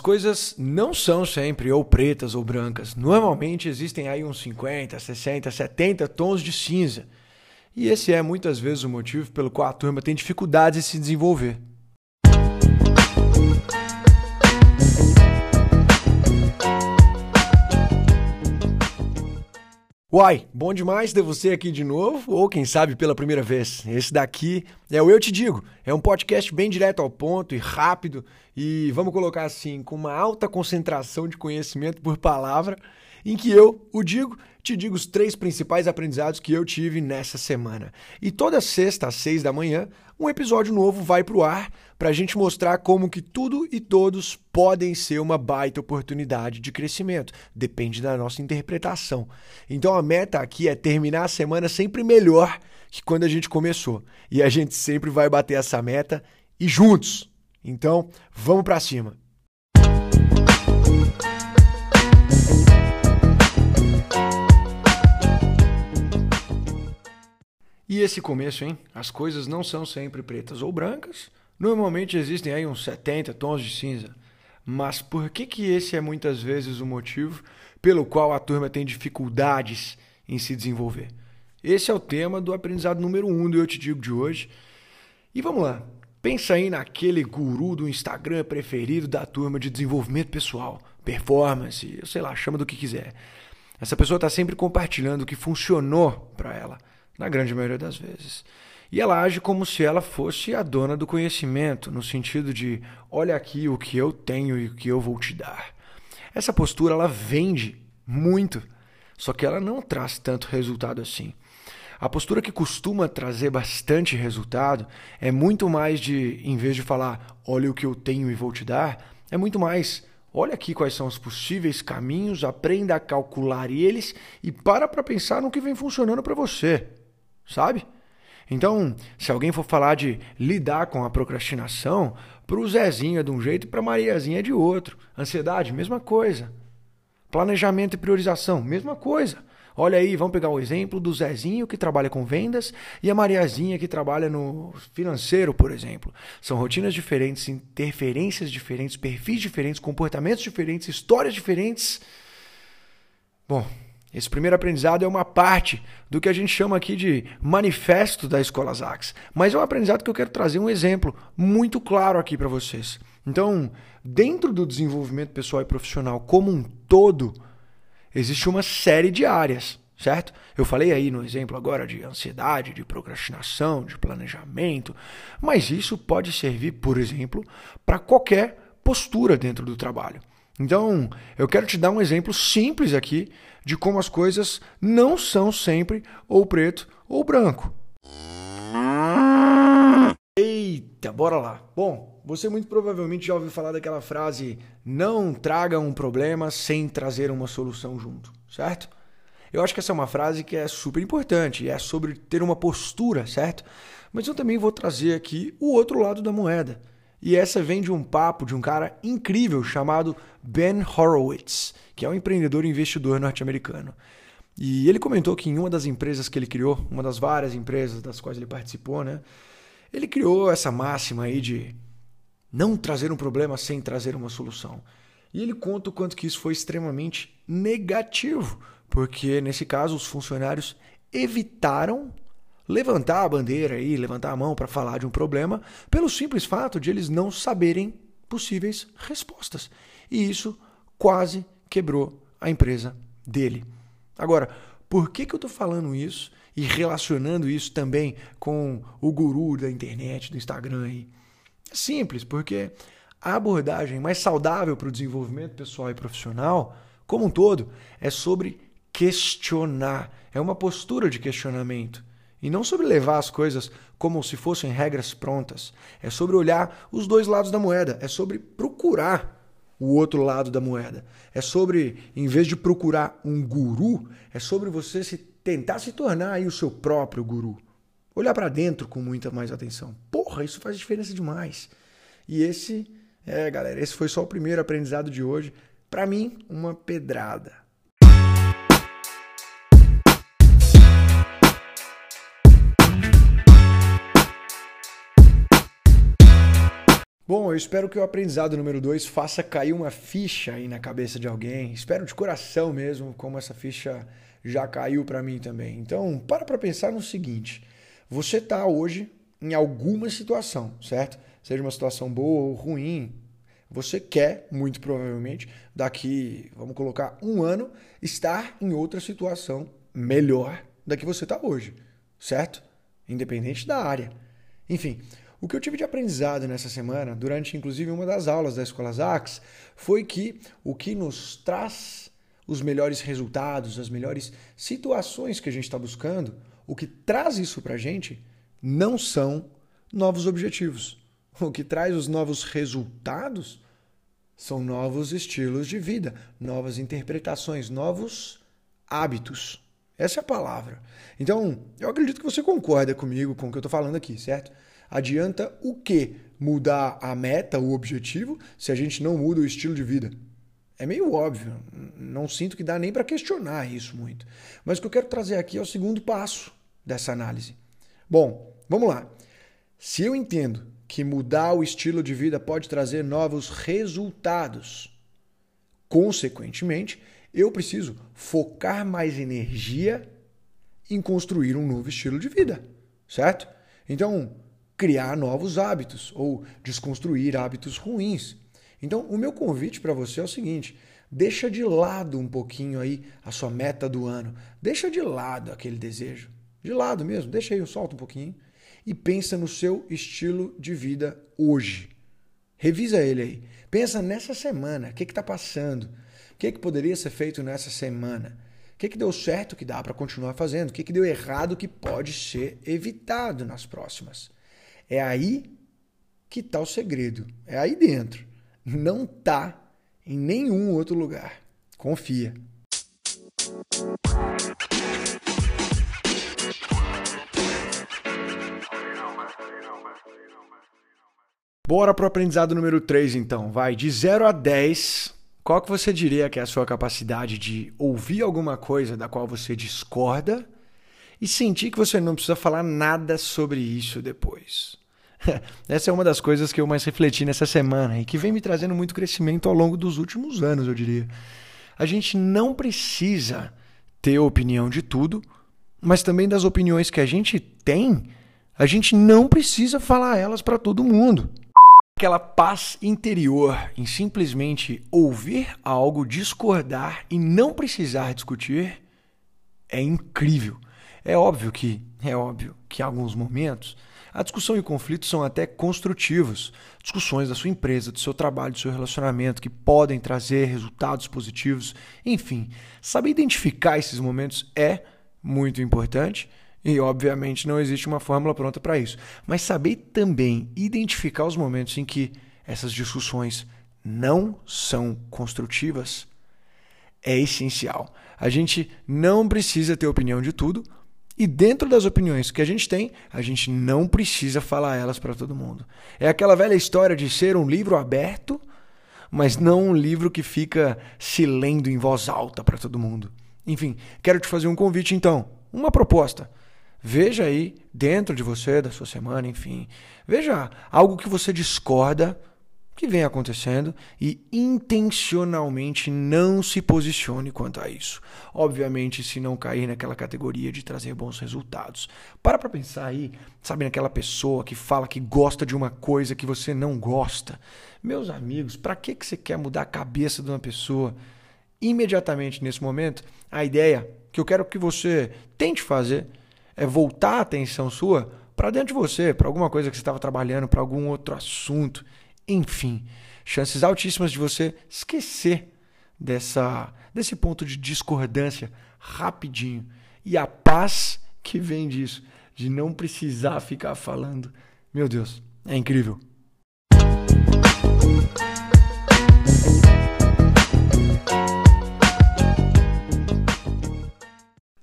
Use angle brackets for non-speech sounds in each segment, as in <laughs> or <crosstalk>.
As coisas não são sempre ou pretas ou brancas. Normalmente existem aí uns 50, 60, 70 tons de cinza. E esse é muitas vezes o motivo pelo qual a turma tem dificuldades em se desenvolver. Uai, bom demais ter você aqui de novo, ou quem sabe pela primeira vez. Esse daqui é o Eu Te Digo. É um podcast bem direto ao ponto e rápido, e vamos colocar assim, com uma alta concentração de conhecimento por palavra, em que eu, o digo, te digo os três principais aprendizados que eu tive nessa semana. E toda sexta às seis da manhã, um episódio novo vai para o ar para a gente mostrar como que tudo e todos podem ser uma baita oportunidade de crescimento. Depende da nossa interpretação. Então a meta aqui é terminar a semana sempre melhor que quando a gente começou. E a gente sempre vai bater essa meta e juntos. Então, vamos para cima. E esse começo, hein? As coisas não são sempre pretas ou brancas. Normalmente existem aí uns 70 tons de cinza. Mas por que que esse é muitas vezes o motivo pelo qual a turma tem dificuldades em se desenvolver? Esse é o tema do aprendizado número 1 um do Eu Te Digo de hoje. E vamos lá. Pensa aí naquele guru do Instagram preferido da turma de desenvolvimento pessoal, performance, sei lá, chama do que quiser. Essa pessoa está sempre compartilhando o que funcionou para ela na grande maioria das vezes. E ela age como se ela fosse a dona do conhecimento, no sentido de: olha aqui o que eu tenho e o que eu vou te dar. Essa postura ela vende muito, só que ela não traz tanto resultado assim. A postura que costuma trazer bastante resultado é muito mais de, em vez de falar, olha o que eu tenho e vou te dar, é muito mais, olha aqui quais são os possíveis caminhos, aprenda a calcular eles e para para pensar no que vem funcionando para você sabe? Então, se alguém for falar de lidar com a procrastinação, para o Zezinho é de um jeito e para a Mariazinha é de outro. Ansiedade, mesma coisa. Planejamento e priorização, mesma coisa. Olha aí, vamos pegar o exemplo do Zezinho que trabalha com vendas e a Mariazinha que trabalha no financeiro, por exemplo. São rotinas diferentes, interferências diferentes, perfis diferentes, comportamentos diferentes, histórias diferentes. Bom, esse primeiro aprendizado é uma parte do que a gente chama aqui de manifesto da Escola Zax, mas é um aprendizado que eu quero trazer um exemplo muito claro aqui para vocês. Então, dentro do desenvolvimento pessoal e profissional como um todo, existe uma série de áreas, certo? Eu falei aí no exemplo agora de ansiedade, de procrastinação, de planejamento, mas isso pode servir, por exemplo, para qualquer postura dentro do trabalho. Então, eu quero te dar um exemplo simples aqui de como as coisas não são sempre ou preto ou branco. Eita, bora lá. Bom, você muito provavelmente já ouviu falar daquela frase: não traga um problema sem trazer uma solução junto, certo? Eu acho que essa é uma frase que é super importante, é sobre ter uma postura, certo? Mas eu também vou trazer aqui o outro lado da moeda. E essa vem de um papo de um cara incrível chamado Ben Horowitz, que é um empreendedor e investidor norte-americano. E ele comentou que em uma das empresas que ele criou, uma das várias empresas das quais ele participou, né, ele criou essa máxima aí de não trazer um problema sem trazer uma solução. E ele conta o quanto que isso foi extremamente negativo, porque nesse caso os funcionários evitaram levantar a bandeira e levantar a mão para falar de um problema pelo simples fato de eles não saberem possíveis respostas. E isso quase quebrou a empresa dele. Agora, por que, que eu estou falando isso e relacionando isso também com o guru da internet, do Instagram aí? É simples, porque a abordagem mais saudável para o desenvolvimento pessoal e profissional, como um todo, é sobre questionar. É uma postura de questionamento. E não sobre levar as coisas como se fossem regras prontas. É sobre olhar os dois lados da moeda. É sobre procurar o outro lado da moeda. É sobre, em vez de procurar um guru, é sobre você se tentar se tornar aí o seu próprio guru. Olhar para dentro com muita mais atenção. Porra, isso faz diferença demais. E esse, é, galera, esse foi só o primeiro aprendizado de hoje. Para mim, uma pedrada. Bom, eu espero que o aprendizado número 2 faça cair uma ficha aí na cabeça de alguém. Espero de coração mesmo, como essa ficha já caiu para mim também. Então, para para pensar no seguinte: você está hoje em alguma situação, certo? Seja uma situação boa ou ruim, você quer, muito provavelmente, daqui, vamos colocar, um ano, estar em outra situação melhor da que você está hoje, certo? Independente da área. Enfim, o que eu tive de aprendizado nessa semana, durante inclusive uma das aulas da Escola Zax, foi que o que nos traz os melhores resultados, as melhores situações que a gente está buscando, o que traz isso para a gente não são novos objetivos. O que traz os novos resultados são novos estilos de vida, novas interpretações, novos hábitos. Essa é a palavra. Então, eu acredito que você concorda comigo com o que eu estou falando aqui, certo? Adianta o que mudar a meta, o objetivo, se a gente não muda o estilo de vida? É meio óbvio, não sinto que dá nem para questionar isso muito. Mas o que eu quero trazer aqui é o segundo passo dessa análise. Bom, vamos lá. Se eu entendo que mudar o estilo de vida pode trazer novos resultados, consequentemente, eu preciso focar mais energia em construir um novo estilo de vida, certo? Então, criar novos hábitos ou desconstruir hábitos ruins. Então, o meu convite para você é o seguinte: deixa de lado um pouquinho aí a sua meta do ano, deixa de lado aquele desejo, de lado mesmo, deixa aí, solta um pouquinho e pensa no seu estilo de vida hoje. Revisa ele aí. Pensa nessa semana, o que está passando? O que, que poderia ser feito nessa semana? O que, que deu certo que dá para continuar fazendo? O que, que deu errado que pode ser evitado nas próximas? É aí que está o segredo. É aí dentro. Não está em nenhum outro lugar. Confia. Bora pro aprendizado número 3 então. Vai de 0 a 10. Qual que você diria que é a sua capacidade de ouvir alguma coisa da qual você discorda e sentir que você não precisa falar nada sobre isso depois? <laughs> Essa é uma das coisas que eu mais refleti nessa semana e que vem me trazendo muito crescimento ao longo dos últimos anos, eu diria. A gente não precisa ter opinião de tudo, mas também das opiniões que a gente tem, a gente não precisa falar elas para todo mundo aquela paz interior em simplesmente ouvir algo, discordar e não precisar discutir é incrível. É óbvio que, é óbvio que em alguns momentos a discussão e o conflito são até construtivos. Discussões da sua empresa, do seu trabalho, do seu relacionamento que podem trazer resultados positivos. Enfim, saber identificar esses momentos é muito importante e, obviamente, não existe uma fórmula pronta para isso. Mas saber também identificar os momentos em que essas discussões não são construtivas é essencial. A gente não precisa ter opinião de tudo, e dentro das opiniões que a gente tem, a gente não precisa falar elas para todo mundo. É aquela velha história de ser um livro aberto, mas não um livro que fica se lendo em voz alta para todo mundo. Enfim, quero te fazer um convite então, uma proposta. Veja aí dentro de você, da sua semana, enfim. Veja algo que você discorda que vem acontecendo e intencionalmente não se posicione quanto a isso. Obviamente, se não cair naquela categoria de trazer bons resultados. Para para pensar aí, sabe, naquela pessoa que fala que gosta de uma coisa que você não gosta. Meus amigos, para que, que você quer mudar a cabeça de uma pessoa imediatamente nesse momento? A ideia que eu quero que você tente fazer é voltar a atenção sua para dentro de você, para alguma coisa que você estava trabalhando, para algum outro assunto, enfim, chances altíssimas de você esquecer dessa desse ponto de discordância rapidinho e a paz que vem disso, de não precisar ficar falando. Meu Deus, é incrível.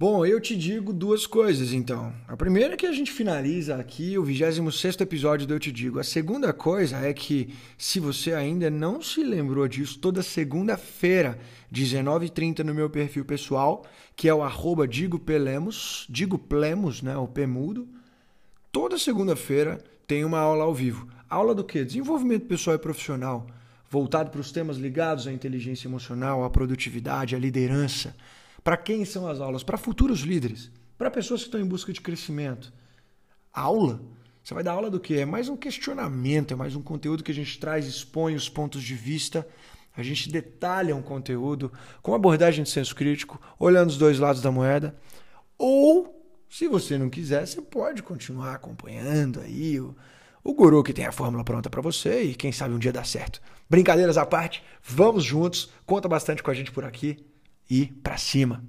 Bom, eu te digo duas coisas então. A primeira é que a gente finaliza aqui o 26 episódio do Eu Te Digo. A segunda coisa é que, se você ainda não se lembrou disso, toda segunda-feira, 19h30 no meu perfil pessoal, que é o arroba Digo Pelemos, Digo Plemos, né, o Pemudo, toda segunda-feira tem uma aula ao vivo. Aula do quê? Desenvolvimento pessoal e profissional, voltado para os temas ligados à inteligência emocional, à produtividade, à liderança. Para quem são as aulas? Para futuros líderes, para pessoas que estão em busca de crescimento. Aula? Você vai dar aula do quê? É mais um questionamento, é mais um conteúdo que a gente traz, expõe os pontos de vista, a gente detalha um conteúdo com abordagem de senso crítico, olhando os dois lados da moeda. Ou, se você não quiser, você pode continuar acompanhando aí o, o guru que tem a fórmula pronta para você e quem sabe um dia dá certo. Brincadeiras à parte, vamos juntos, conta bastante com a gente por aqui e para cima.